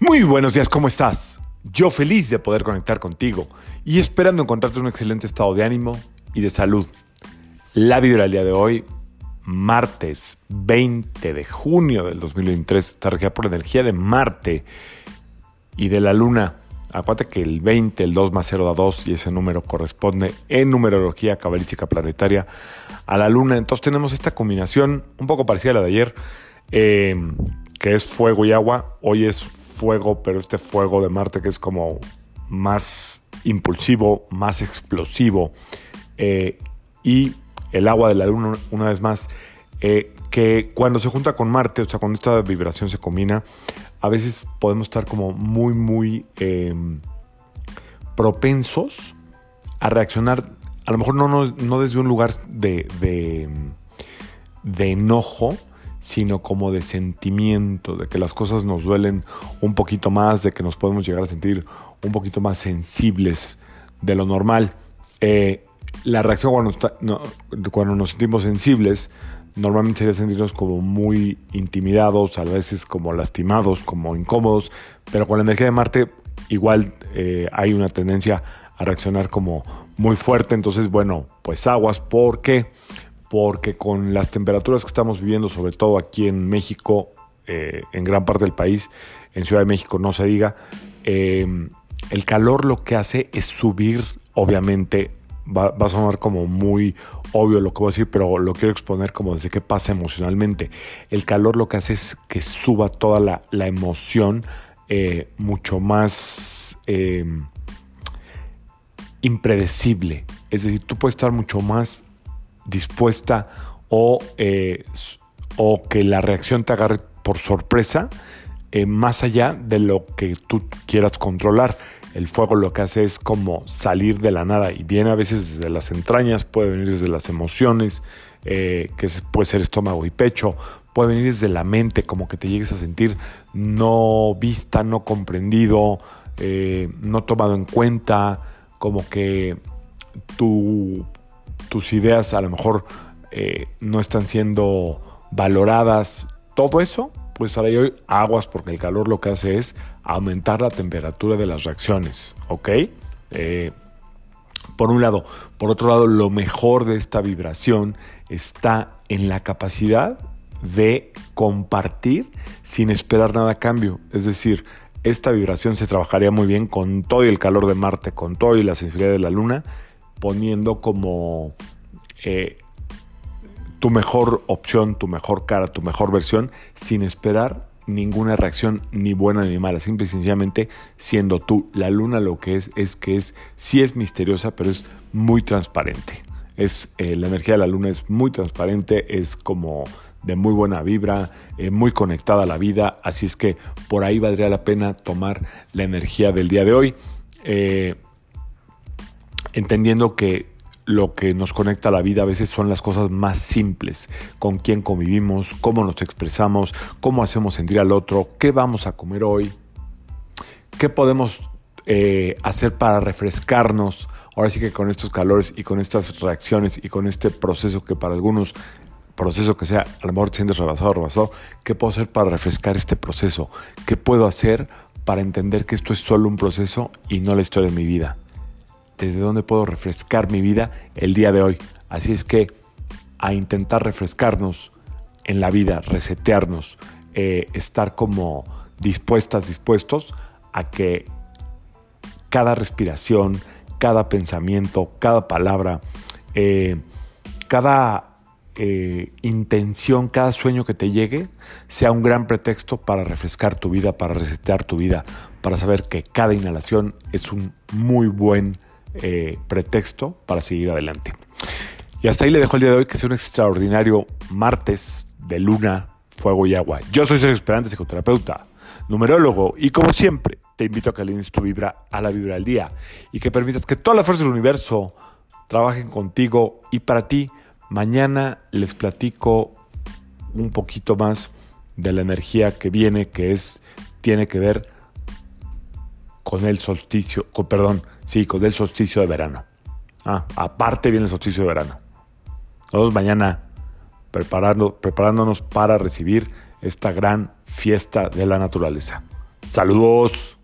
Muy buenos días, ¿cómo estás? Yo feliz de poder conectar contigo y esperando encontrarte un excelente estado de ánimo y de salud. La vibra del día de hoy, martes 20 de junio del 2023, está regida por la energía de Marte y de la Luna. Acuérdate que el 20, el 2 más 0 da 2 y ese número corresponde en numerología cabalística planetaria a la Luna. Entonces tenemos esta combinación un poco parecida a la de ayer, eh, que es fuego y agua. Hoy es fuego, pero este fuego de Marte que es como más impulsivo, más explosivo. Eh, y el agua de la Luna, una vez más, eh, que cuando se junta con Marte, o sea, cuando esta vibración se combina, a veces podemos estar como muy, muy em, propensos a reaccionar, a lo mejor no, no, desde un lugar de, de, de, enojo, sino como de sentimiento, de que las cosas nos duelen un poquito más, de que nos podemos llegar a sentir un poquito más sensibles de lo normal. Eh, la reacción cuando, cuando nos sentimos sensibles normalmente sería sentirnos como muy intimidados, a veces como lastimados, como incómodos, pero con la energía de Marte igual eh, hay una tendencia a reaccionar como muy fuerte, entonces bueno, pues aguas, ¿por qué? Porque con las temperaturas que estamos viviendo, sobre todo aquí en México, eh, en gran parte del país, en Ciudad de México no se diga, eh, el calor lo que hace es subir, obviamente, va, a sonar como muy obvio lo que voy a decir, pero lo quiero exponer como desde qué pasa emocionalmente. El calor lo que hace es que suba toda la, emoción eh, mucho más impredecible. Es decir, tú puedes estar mucho más dispuesta o, eh, o que la reacción te agarre por sorpresa, eh, más allá de lo que tú quieras controlar. El fuego lo que hace es como salir de la nada y viene a veces desde las entrañas, puede venir desde las emociones, eh, que puede ser estómago y pecho, puede venir desde la mente, como que te llegues a sentir no vista, no comprendido, no tomado en cuenta, como que tus ideas a lo mejor eh, no están siendo valoradas. Todo eso pues ahora hoy aguas porque el calor lo que hace es aumentar la temperatura de las reacciones, ¿ok? Eh, por un lado. Por otro lado, lo mejor de esta vibración está en la capacidad de compartir sin esperar nada a cambio. Es decir, esta vibración se trabajaría muy bien con todo el calor de Marte, con todo y la sensibilidad de la Luna, poniendo como eh, tu mejor opción, tu mejor cara, tu mejor versión, sin esperar ninguna reacción ni buena ni mala, simple y sencillamente siendo tú. La luna lo que es es que es sí es misteriosa, pero es muy transparente. Es eh, la energía de la luna es muy transparente, es como de muy buena vibra, eh, muy conectada a la vida, así es que por ahí valdría la pena tomar la energía del día de hoy, entendiendo que lo que nos conecta a la vida a veces son las cosas más simples, con quién convivimos, cómo nos expresamos, cómo hacemos sentir al otro, qué vamos a comer hoy, qué podemos eh, hacer para refrescarnos, ahora sí que con estos calores y con estas reacciones y con este proceso que para algunos, proceso que sea, a lo mejor te sientes rebasado, rebasado, ¿qué puedo hacer para refrescar este proceso? ¿Qué puedo hacer para entender que esto es solo un proceso y no la historia de mi vida? Desde dónde puedo refrescar mi vida el día de hoy. Así es que a intentar refrescarnos en la vida, resetearnos, eh, estar como dispuestas, dispuestos a que cada respiración, cada pensamiento, cada palabra, eh, cada eh, intención, cada sueño que te llegue, sea un gran pretexto para refrescar tu vida, para resetear tu vida, para saber que cada inhalación es un muy buen eh, pretexto para seguir adelante. Y hasta ahí le dejo el día de hoy que sea un extraordinario martes de luna, fuego y agua. Yo soy Sergio Esperante, psicoterapeuta, numerólogo, y como siempre, te invito a que alines tu vibra a la vibra del día y que permitas que todas las fuerzas del universo trabajen contigo y para ti. Mañana les platico un poquito más de la energía que viene, que es, tiene que ver con el solsticio, perdón, sí, con el solsticio de verano. Ah, aparte viene el solsticio de verano. Nosotros mañana preparando, preparándonos para recibir esta gran fiesta de la naturaleza. Saludos.